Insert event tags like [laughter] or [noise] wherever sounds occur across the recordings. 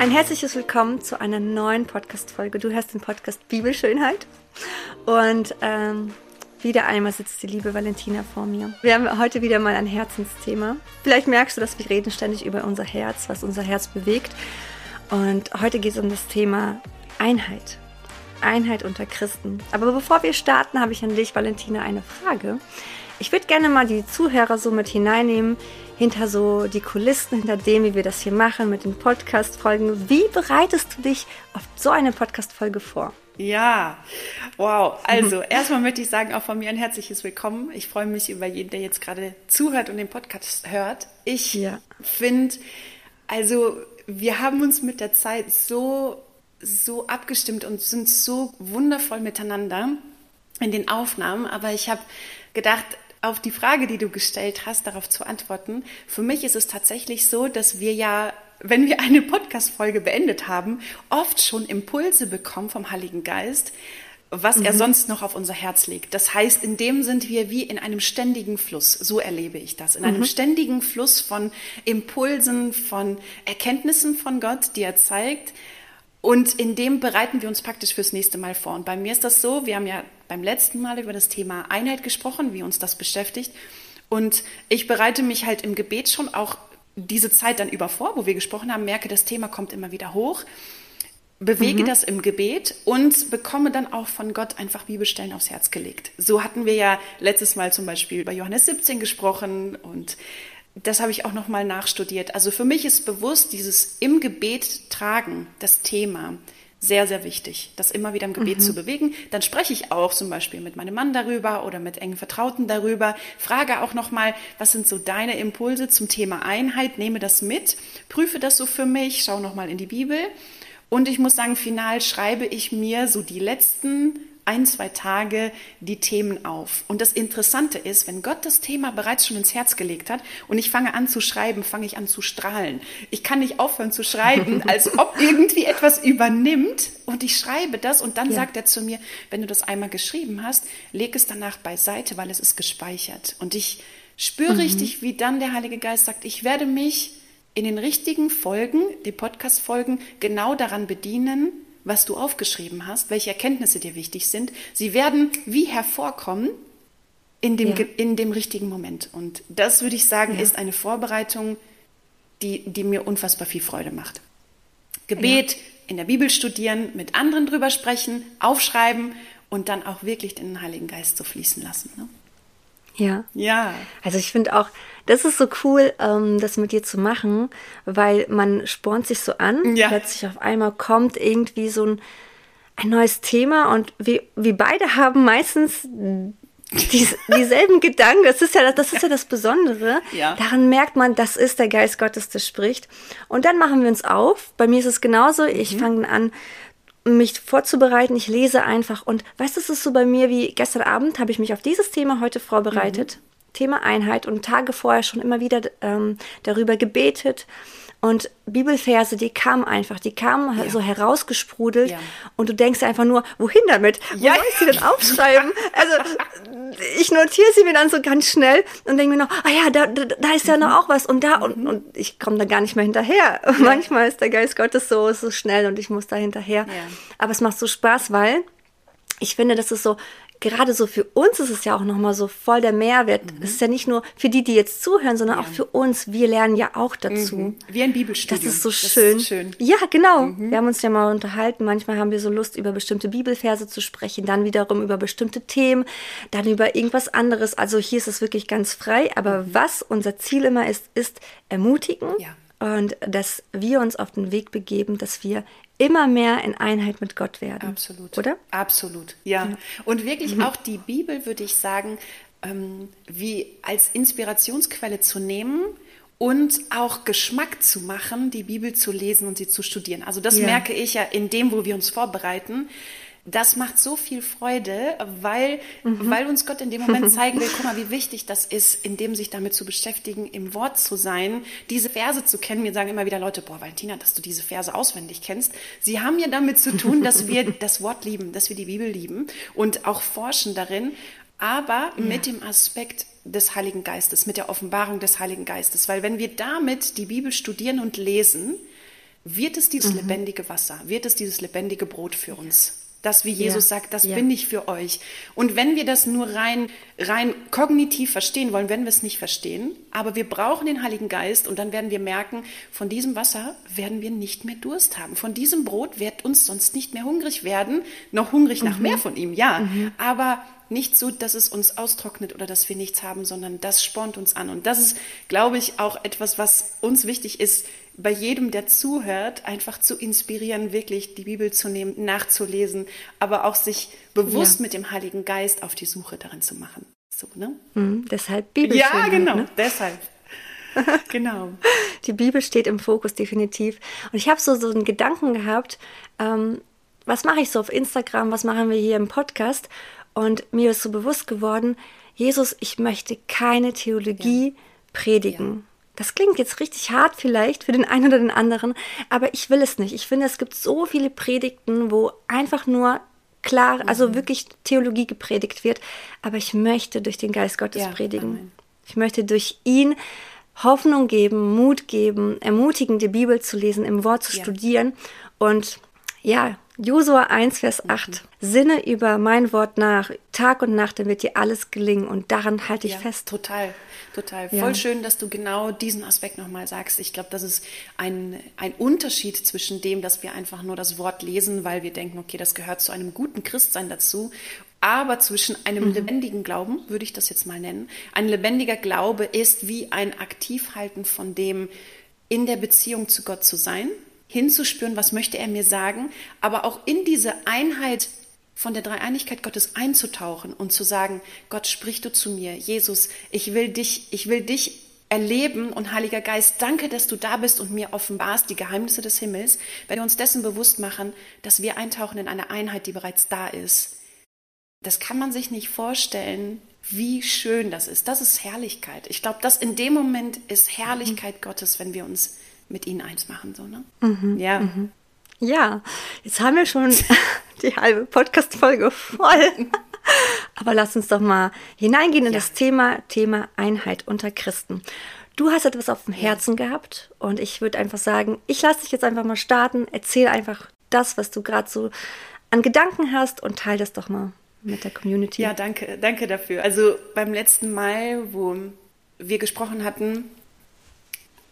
Ein herzliches Willkommen zu einer neuen Podcast-Folge. Du hörst den Podcast Bibelschönheit. Und ähm, wieder einmal sitzt die liebe Valentina vor mir. Wir haben heute wieder mal ein Herzensthema. Vielleicht merkst du, dass wir reden ständig über unser Herz, was unser Herz bewegt. Und heute geht es um das Thema Einheit. Einheit unter Christen. Aber bevor wir starten, habe ich an dich, Valentina, eine Frage. Ich würde gerne mal die Zuhörer so mit hineinnehmen, hinter so die Kulissen, hinter dem, wie wir das hier machen mit den Podcast-Folgen. Wie bereitest du dich auf so eine Podcast-Folge vor? Ja, wow. Also [laughs] erstmal möchte ich sagen, auch von mir ein herzliches Willkommen. Ich freue mich über jeden, der jetzt gerade zuhört und den Podcast hört. Ich ja. finde, also wir haben uns mit der Zeit so, so abgestimmt und sind so wundervoll miteinander in den Aufnahmen. Aber ich habe gedacht, auf die Frage, die du gestellt hast, darauf zu antworten. Für mich ist es tatsächlich so, dass wir ja, wenn wir eine Podcast-Folge beendet haben, oft schon Impulse bekommen vom Heiligen Geist, was mhm. er sonst noch auf unser Herz legt. Das heißt, in dem sind wir wie in einem ständigen Fluss. So erlebe ich das. In mhm. einem ständigen Fluss von Impulsen, von Erkenntnissen von Gott, die er zeigt. Und in dem bereiten wir uns praktisch fürs nächste Mal vor. Und bei mir ist das so, wir haben ja beim letzten Mal über das Thema Einheit gesprochen, wie uns das beschäftigt. Und ich bereite mich halt im Gebet schon auch diese Zeit dann über vor, wo wir gesprochen haben, merke, das Thema kommt immer wieder hoch, bewege mhm. das im Gebet und bekomme dann auch von Gott einfach Bibelstellen aufs Herz gelegt. So hatten wir ja letztes Mal zum Beispiel über Johannes 17 gesprochen und das habe ich auch nochmal nachstudiert. Also für mich ist bewusst dieses im Gebet tragen, das Thema, sehr, sehr wichtig, das immer wieder im Gebet mhm. zu bewegen. Dann spreche ich auch zum Beispiel mit meinem Mann darüber oder mit engen Vertrauten darüber. Frage auch nochmal, was sind so deine Impulse zum Thema Einheit? Nehme das mit, prüfe das so für mich, schau nochmal in die Bibel. Und ich muss sagen, final schreibe ich mir so die letzten ein, zwei Tage die Themen auf. Und das Interessante ist, wenn Gott das Thema bereits schon ins Herz gelegt hat und ich fange an zu schreiben, fange ich an zu strahlen. Ich kann nicht aufhören zu schreiben, [laughs] als ob irgendwie etwas übernimmt und ich schreibe das und dann ja. sagt er zu mir, wenn du das einmal geschrieben hast, leg es danach beiseite, weil es ist gespeichert. Und ich spüre mhm. richtig, wie dann der Heilige Geist sagt, ich werde mich in den richtigen Folgen, die Podcast-Folgen, genau daran bedienen, was du aufgeschrieben hast, welche Erkenntnisse dir wichtig sind. Sie werden wie hervorkommen in dem, ja. in dem richtigen Moment. Und das würde ich sagen, ja. ist eine Vorbereitung, die, die mir unfassbar viel Freude macht. Gebet, ja. in der Bibel studieren, mit anderen drüber sprechen, aufschreiben und dann auch wirklich den Heiligen Geist so fließen lassen. Ne? Ja. Ja. Also ich finde auch, das ist so cool, ähm, das mit dir zu machen, weil man spornt sich so an. Ja. Plötzlich auf einmal kommt irgendwie so ein, ein neues Thema und wir, wir beide haben meistens die, dieselben [laughs] Gedanken. Das ist ja das, ist ja das Besondere. Ja. Daran merkt man, das ist der Geist Gottes, der spricht. Und dann machen wir uns auf. Bei mir ist es genauso. Ich mhm. fange an mich vorzubereiten. Ich lese einfach und weißt du, es ist so bei mir wie gestern Abend habe ich mich auf dieses Thema heute vorbereitet. Mhm. Thema Einheit und Tage vorher schon immer wieder ähm, darüber gebetet und Bibelverse, die kamen einfach, die kamen ja. so herausgesprudelt ja. und du denkst einfach nur, wohin damit? Wo ja. soll ich sie denn aufschreiben? [laughs] also ich notiere sie mir dann so ganz schnell und denke mir noch, ah ja, da, da, da ist ja mhm. noch auch was und da und, mhm. und ich komme da gar nicht mehr hinterher. [laughs] Manchmal ist der Geist Gottes so, so schnell und ich muss da hinterher. Aber es macht so Spaß, weil ich finde, das ist so gerade so für uns ist es ja auch nochmal so voll der Mehrwert. Mhm. Es ist ja nicht nur für die, die jetzt zuhören, sondern ja. auch für uns. Wir lernen ja auch dazu. Mhm. Wie ein Bibelstudium. Das ist so schön. Ist schön. Ja, genau. Mhm. Wir haben uns ja mal unterhalten. Manchmal haben wir so Lust, über bestimmte Bibelverse zu sprechen, dann wiederum über bestimmte Themen, dann über irgendwas anderes. Also hier ist es wirklich ganz frei. Aber mhm. was unser Ziel immer ist, ist ermutigen. Ja und dass wir uns auf den Weg begeben, dass wir immer mehr in Einheit mit Gott werden. Absolut. Oder? Absolut, ja. ja. Und wirklich mhm. auch die Bibel, würde ich sagen, ähm, wie als Inspirationsquelle zu nehmen und auch Geschmack zu machen, die Bibel zu lesen und sie zu studieren. Also das ja. merke ich ja in dem, wo wir uns vorbereiten das macht so viel Freude, weil, mhm. weil uns Gott in dem Moment [laughs] zeigen will, guck mal, wie wichtig das ist, in dem sich damit zu beschäftigen, im Wort zu sein, diese Verse zu kennen. Mir sagen immer wieder Leute, boah, Valentina, dass du diese Verse auswendig kennst. Sie haben ja damit zu tun, dass wir [laughs] das Wort lieben, dass wir die Bibel lieben und auch forschen darin, aber ja. mit dem Aspekt des Heiligen Geistes, mit der Offenbarung des Heiligen Geistes. Weil wenn wir damit die Bibel studieren und lesen, wird es dieses mhm. lebendige Wasser, wird es dieses lebendige Brot für uns. Das, wie Jesus ja. sagt, das ja. bin ich für euch. Und wenn wir das nur rein, rein kognitiv verstehen wollen, werden wir es nicht verstehen. Aber wir brauchen den Heiligen Geist und dann werden wir merken, von diesem Wasser werden wir nicht mehr Durst haben. Von diesem Brot wird uns sonst nicht mehr hungrig werden. Noch hungrig mhm. nach mehr von ihm, ja. Mhm. Aber nicht so, dass es uns austrocknet oder dass wir nichts haben, sondern das spornt uns an. Und das ist, glaube ich, auch etwas, was uns wichtig ist, bei jedem, der zuhört, einfach zu inspirieren, wirklich die Bibel zu nehmen, nachzulesen, aber auch sich bewusst ja. mit dem Heiligen Geist auf die Suche darin zu machen. So, ne? Mhm, deshalb Bibel. Ja, genau, ne? deshalb. [laughs] genau. Die Bibel steht im Fokus definitiv. Und ich habe so, so einen Gedanken gehabt, ähm, was mache ich so auf Instagram, was machen wir hier im Podcast? Und mir ist so bewusst geworden, Jesus, ich möchte keine Theologie ja. predigen. Ja. Das klingt jetzt richtig hart vielleicht für den einen oder den anderen, aber ich will es nicht. Ich finde, es gibt so viele Predigten, wo einfach nur klar, also mhm. wirklich Theologie gepredigt wird, aber ich möchte durch den Geist Gottes ja, predigen. Amen. Ich möchte durch ihn Hoffnung geben, Mut geben, ermutigen, die Bibel zu lesen, im Wort zu studieren und ja, Josua 1, Vers 8. Mhm. Sinne über mein Wort nach, Tag und Nacht, dann wird dir alles gelingen und daran halte ich ja, fest. Total, total. Ja. Voll schön, dass du genau diesen Aspekt nochmal sagst. Ich glaube, das ist ein, ein Unterschied zwischen dem, dass wir einfach nur das Wort lesen, weil wir denken, okay, das gehört zu einem guten Christsein dazu, aber zwischen einem mhm. lebendigen Glauben, würde ich das jetzt mal nennen. Ein lebendiger Glaube ist wie ein Aktivhalten von dem, in der Beziehung zu Gott zu sein, hinzuspüren, was möchte er mir sagen, aber auch in diese Einheit von der Dreieinigkeit Gottes einzutauchen und zu sagen, Gott, sprich du zu mir, Jesus, ich will dich, ich will dich erleben und Heiliger Geist, danke, dass du da bist und mir offenbarst die Geheimnisse des Himmels, wenn wir uns dessen bewusst machen, dass wir eintauchen in eine Einheit, die bereits da ist. Das kann man sich nicht vorstellen, wie schön das ist. Das ist Herrlichkeit. Ich glaube, das in dem Moment ist Herrlichkeit mhm. Gottes, wenn wir uns mit ihnen eins machen. So, ne? Mhm, ja. Mhm. Ja, jetzt haben wir schon [laughs] die halbe Podcast-Folge voll. [laughs] Aber lass uns doch mal hineingehen in ja. das Thema, Thema Einheit unter Christen. Du hast etwas auf dem Herzen ja. gehabt und ich würde einfach sagen, ich lasse dich jetzt einfach mal starten. Erzähl einfach das, was du gerade so an Gedanken hast und teile das doch mal mit der Community. Ja, danke, danke dafür. Also beim letzten Mal, wo wir gesprochen hatten,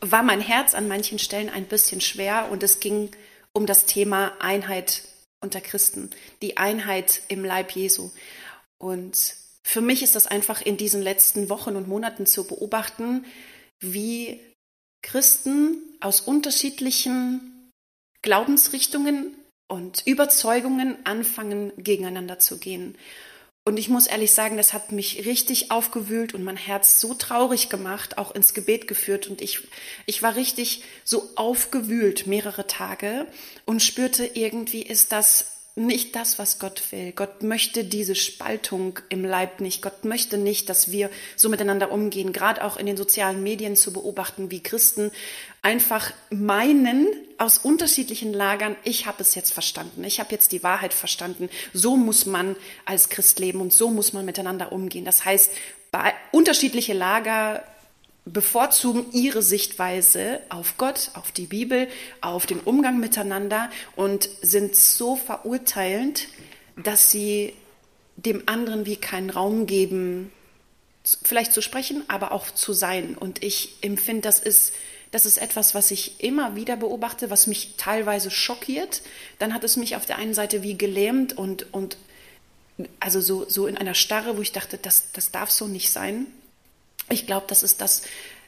war mein Herz an manchen Stellen ein bisschen schwer und es ging um das Thema Einheit unter Christen, die Einheit im Leib Jesu. Und für mich ist das einfach in diesen letzten Wochen und Monaten zu beobachten, wie Christen aus unterschiedlichen Glaubensrichtungen und Überzeugungen anfangen, gegeneinander zu gehen. Und ich muss ehrlich sagen, das hat mich richtig aufgewühlt und mein Herz so traurig gemacht, auch ins Gebet geführt. Und ich, ich war richtig so aufgewühlt mehrere Tage und spürte, irgendwie ist das nicht das, was Gott will. Gott möchte diese Spaltung im Leib nicht. Gott möchte nicht, dass wir so miteinander umgehen. Gerade auch in den sozialen Medien zu beobachten, wie Christen einfach meinen, aus unterschiedlichen Lagern, ich habe es jetzt verstanden, ich habe jetzt die Wahrheit verstanden, so muss man als Christ leben und so muss man miteinander umgehen. Das heißt, unterschiedliche Lager bevorzugen ihre Sichtweise auf Gott, auf die Bibel, auf den Umgang miteinander und sind so verurteilend, dass sie dem anderen wie keinen Raum geben, vielleicht zu sprechen, aber auch zu sein. Und ich empfinde, das ist, das ist etwas, was ich immer wieder beobachte, was mich teilweise schockiert. Dann hat es mich auf der einen Seite wie gelähmt und, und also so, so in einer Starre, wo ich dachte, das, das darf so nicht sein. Ich glaube, dass es das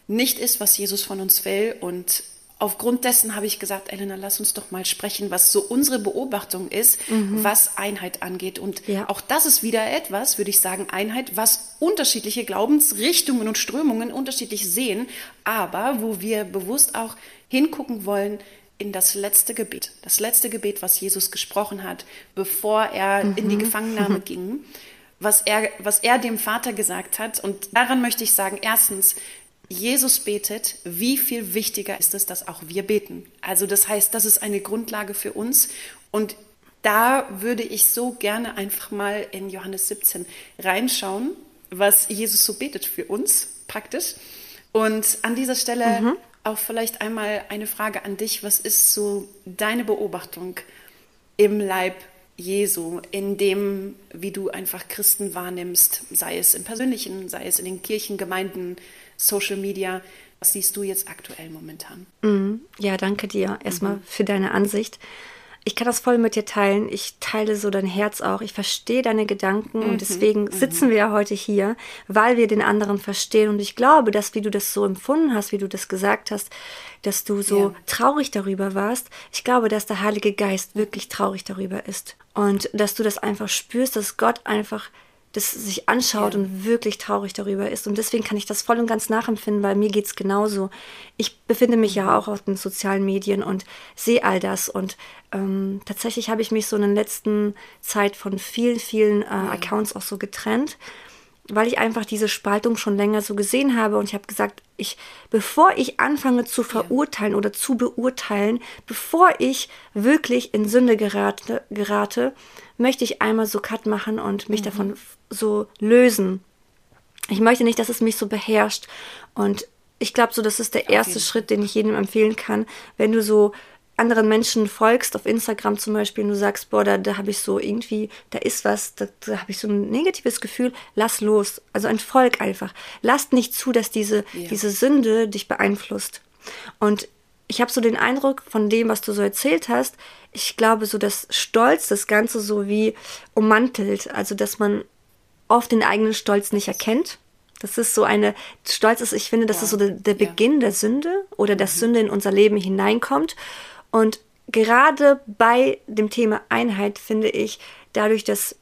nicht ist, was Jesus von uns will. Und aufgrund dessen habe ich gesagt, Elena, lass uns doch mal sprechen, was so unsere Beobachtung ist, mhm. was Einheit angeht. Und ja. auch das ist wieder etwas, würde ich sagen, Einheit, was unterschiedliche Glaubensrichtungen und Strömungen unterschiedlich sehen, aber wo wir bewusst auch hingucken wollen, in das letzte Gebet, das letzte Gebet, was Jesus gesprochen hat, bevor er mhm. in die mhm. Gefangennahme [laughs] ging was er, was er dem Vater gesagt hat. Und daran möchte ich sagen, erstens, Jesus betet, wie viel wichtiger ist es, dass auch wir beten. Also das heißt, das ist eine Grundlage für uns. Und da würde ich so gerne einfach mal in Johannes 17 reinschauen, was Jesus so betet für uns praktisch. Und an dieser Stelle mhm. auch vielleicht einmal eine Frage an dich. Was ist so deine Beobachtung im Leib Jesu, in dem, wie du einfach Christen wahrnimmst, sei es im Persönlichen, sei es in den Kirchengemeinden, Social Media. Was siehst du jetzt aktuell momentan? Mhm. Ja, danke dir erstmal mhm. für deine Ansicht ich kann das voll mit dir teilen. Ich teile so dein Herz auch. Ich verstehe deine Gedanken mhm, und deswegen mhm. sitzen wir ja heute hier, weil wir den anderen verstehen. Und ich glaube, dass wie du das so empfunden hast, wie du das gesagt hast, dass du so ja. traurig darüber warst. Ich glaube, dass der Heilige Geist wirklich traurig darüber ist. Und dass du das einfach spürst, dass Gott einfach das sich anschaut ja. und wirklich traurig darüber ist. Und deswegen kann ich das voll und ganz nachempfinden, weil mir geht es genauso. Ich befinde mich ja mhm. auch auf den sozialen Medien und sehe all das. Und ähm, tatsächlich habe ich mich so in der letzten Zeit von vielen, vielen äh, Accounts auch so getrennt, weil ich einfach diese Spaltung schon länger so gesehen habe. Und ich habe gesagt, ich, bevor ich anfange zu verurteilen oder zu beurteilen, bevor ich wirklich in Sünde gerate, gerate möchte ich einmal so Cut machen und mich mhm. davon so lösen. Ich möchte nicht, dass es mich so beherrscht. Und ich glaube, so, das ist der erste okay. Schritt, den ich jedem empfehlen kann. Wenn du so anderen Menschen folgst, auf Instagram zum Beispiel, und du sagst, boah, da, da habe ich so irgendwie, da ist was, da, da habe ich so ein negatives Gefühl, lass los. Also ein Volk einfach. Lass nicht zu, dass diese, ja. diese Sünde dich beeinflusst. Und ich habe so den Eindruck von dem, was du so erzählt hast, ich glaube, so dass Stolz das Ganze so wie ummantelt. Also, dass man oft den eigenen Stolz nicht erkennt. Das ist so eine, Stolz ist, ich finde, das ja. ist so der, der Beginn ja. der Sünde oder dass mhm. Sünde in unser Leben hineinkommt. Und gerade bei dem Thema Einheit finde ich, dadurch, dass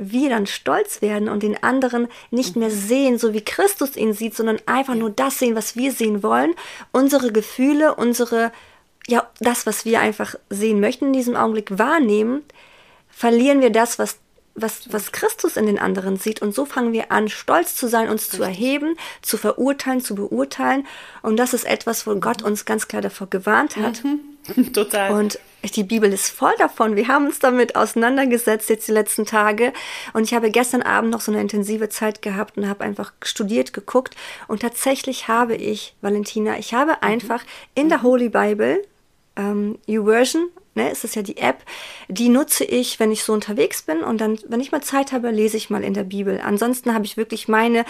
wir dann stolz werden und den anderen nicht mehr mhm. sehen, so wie Christus ihn sieht, sondern einfach nur das sehen, was wir sehen wollen, unsere Gefühle, unsere ja, das, was wir einfach sehen möchten in diesem Augenblick wahrnehmen, verlieren wir das, was, was, was Christus in den anderen sieht. Und so fangen wir an, stolz zu sein, uns zu erheben, zu verurteilen, zu beurteilen. Und das ist etwas, wo Gott uns ganz klar davor gewarnt hat. Mhm. [laughs] Total. Und die Bibel ist voll davon. Wir haben uns damit auseinandergesetzt jetzt die letzten Tage. Und ich habe gestern Abend noch so eine intensive Zeit gehabt und habe einfach studiert, geguckt. Und tatsächlich habe ich, Valentina, ich habe mhm. einfach in der Holy Bible ähm, YouVersion, ne, ist das ja die App, die nutze ich, wenn ich so unterwegs bin und dann, wenn ich mal Zeit habe, lese ich mal in der Bibel. Ansonsten habe ich wirklich meine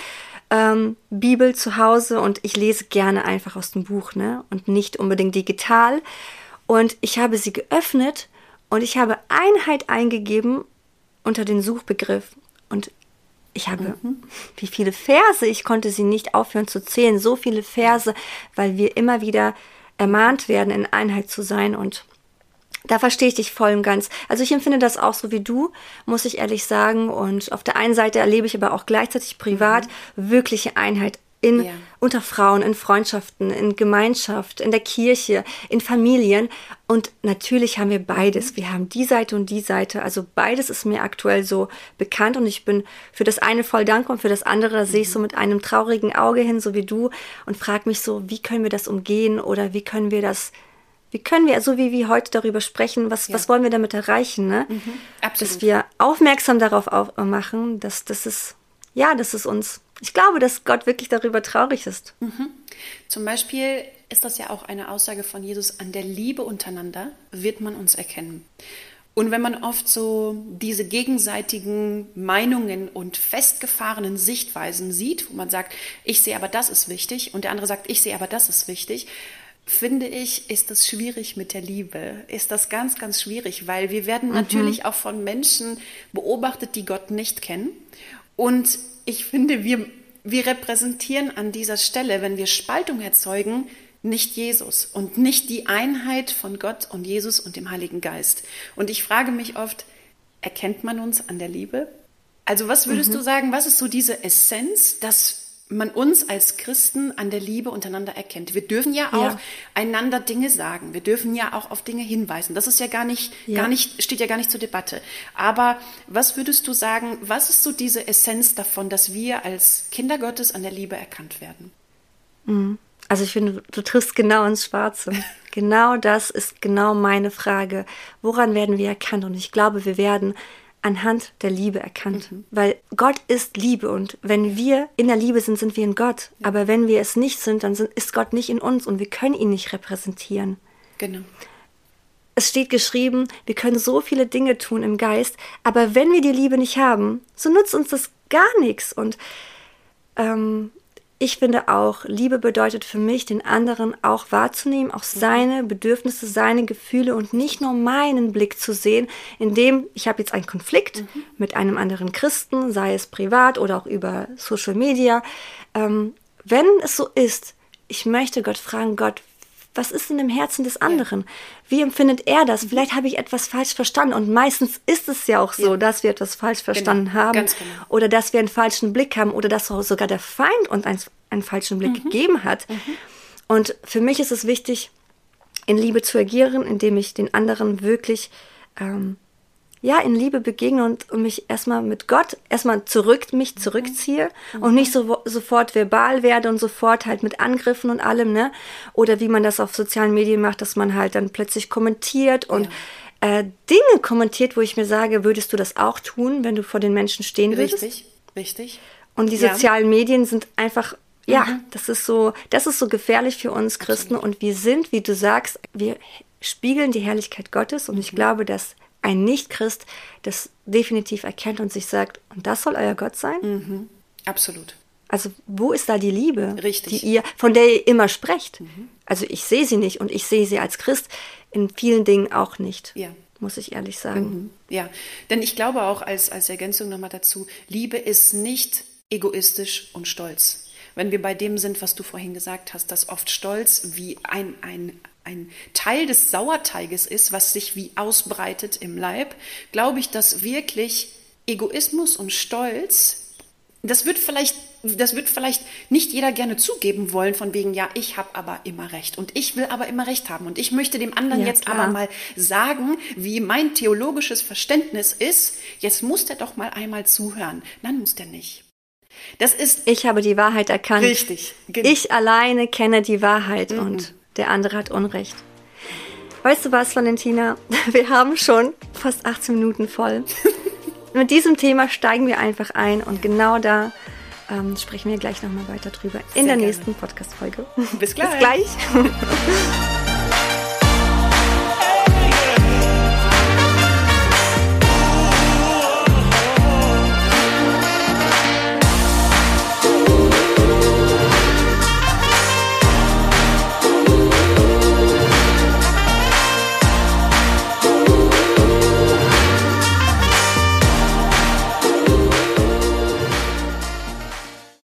ähm, Bibel zu Hause und ich lese gerne einfach aus dem Buch, ne, und nicht unbedingt digital. Und ich habe sie geöffnet und ich habe Einheit eingegeben unter den Suchbegriff und ich habe, mhm. wie viele Verse, ich konnte sie nicht aufhören zu zählen, so viele Verse, weil wir immer wieder ermahnt werden, in Einheit zu sein und da verstehe ich dich voll und ganz. Also ich empfinde das auch so wie du, muss ich ehrlich sagen. Und auf der einen Seite erlebe ich aber auch gleichzeitig privat mhm. wirkliche Einheit in, ja. unter Frauen, in Freundschaften, in Gemeinschaft, in der Kirche, in Familien. Und natürlich haben wir beides. Wir haben die Seite und die Seite. Also beides ist mir aktuell so bekannt und ich bin für das eine voll dankbar und für das andere da sehe ich so mit einem traurigen Auge hin, so wie du, und frage mich so, wie können wir das umgehen oder wie können wir das wie können wir, so wie wir heute darüber sprechen, was, ja. was wollen wir damit erreichen, ne? Mhm, dass wir aufmerksam darauf machen, dass das ist, ja, dass es uns ich glaube, dass Gott wirklich darüber traurig ist. Mhm. Zum Beispiel ist das ja auch eine Aussage von Jesus, an der Liebe untereinander wird man uns erkennen. Und wenn man oft so diese gegenseitigen Meinungen und festgefahrenen Sichtweisen sieht, wo man sagt, ich sehe aber das ist wichtig und der andere sagt, ich sehe aber das ist wichtig, finde ich, ist das schwierig mit der Liebe. Ist das ganz, ganz schwierig, weil wir werden mhm. natürlich auch von Menschen beobachtet, die Gott nicht kennen. Und ich finde, wir, wir repräsentieren an dieser Stelle, wenn wir Spaltung erzeugen, nicht Jesus und nicht die Einheit von Gott und Jesus und dem Heiligen Geist. Und ich frage mich oft, erkennt man uns an der Liebe? Also was würdest mhm. du sagen, was ist so diese Essenz, dass man uns als Christen an der Liebe untereinander erkennt. Wir dürfen ja auch ja. einander Dinge sagen. Wir dürfen ja auch auf Dinge hinweisen. Das ist ja gar nicht, ja. gar nicht, steht ja gar nicht zur Debatte. Aber was würdest du sagen, was ist so diese Essenz davon, dass wir als Kinder Gottes an der Liebe erkannt werden? Mhm. Also ich finde, du triffst genau ins Schwarze. [laughs] genau das ist genau meine Frage. Woran werden wir erkannt? Und ich glaube, wir werden anhand der Liebe erkannt. Mhm. Weil Gott ist Liebe und wenn wir in der Liebe sind, sind wir in Gott. Aber wenn wir es nicht sind, dann sind, ist Gott nicht in uns und wir können ihn nicht repräsentieren. Genau. Es steht geschrieben, wir können so viele Dinge tun im Geist, aber wenn wir die Liebe nicht haben, so nutzt uns das gar nichts. Und ähm, ich finde auch, Liebe bedeutet für mich, den anderen auch wahrzunehmen, auch seine Bedürfnisse, seine Gefühle und nicht nur meinen Blick zu sehen, indem ich habe jetzt einen Konflikt mhm. mit einem anderen Christen, sei es privat oder auch über Social Media. Ähm, wenn es so ist, ich möchte Gott fragen, Gott, was ist in dem Herzen des anderen? Wie empfindet er das? Vielleicht habe ich etwas falsch verstanden. Und meistens ist es ja auch so, ja. dass wir etwas falsch genau. verstanden genau. haben. Genau. Oder dass wir einen falschen Blick haben. Oder dass sogar der Feind uns einen, einen falschen Blick mhm. gegeben hat. Mhm. Und für mich ist es wichtig, in Liebe zu agieren, indem ich den anderen wirklich ähm, ja, in Liebe begegne und, und mich erstmal mit Gott erstmal zurück, mich mhm. zurückziehe mhm. und nicht so, sofort verbal werde und sofort halt mit Angriffen und allem, ne? Oder wie man das auf sozialen Medien macht, dass man halt dann plötzlich kommentiert und ja. äh, Dinge kommentiert, wo ich mir sage, würdest du das auch tun, wenn du vor den Menschen stehen würdest? Richtig, richtig. Und die sozialen ja. Medien sind einfach ja, mhm. das ist so, das ist so gefährlich für uns Christen Absolut. und wir sind, wie du sagst, wir spiegeln die Herrlichkeit Gottes und mhm. ich glaube, dass ein Nicht-Christ das definitiv erkennt und sich sagt, und das soll euer Gott sein? Mhm. Absolut. Also wo ist da die Liebe, Richtig. die ihr, von der ihr immer sprecht? Mhm. Also ich sehe sie nicht und ich sehe sie als Christ in vielen Dingen auch nicht. Ja. Muss ich ehrlich sagen. Mhm. Ja, denn ich glaube auch als, als Ergänzung nochmal dazu, Liebe ist nicht egoistisch und stolz. Wenn wir bei dem sind, was du vorhin gesagt hast, dass oft Stolz wie ein, ein, ein Teil des Sauerteiges ist, was sich wie ausbreitet im Leib, glaube ich, dass wirklich Egoismus und Stolz, das wird vielleicht das wird vielleicht nicht jeder gerne zugeben wollen, von wegen, ja, ich habe aber immer recht und ich will aber immer recht haben und ich möchte dem anderen ja, jetzt klar. aber mal sagen, wie mein theologisches Verständnis ist. Jetzt muss der doch mal einmal zuhören. Nein, muss der nicht. Das ist. Ich habe die Wahrheit erkannt. Richtig. Genau. Ich alleine kenne die Wahrheit mhm. und der andere hat Unrecht. Weißt du was, Valentina? [laughs] Wir haben schon fast 18 Minuten voll. [laughs] Mit diesem Thema steigen wir einfach ein und genau da ähm, sprechen wir gleich nochmal weiter drüber in Sehr der gerne. nächsten Podcast-Folge. Bis gleich. [laughs] Bis gleich.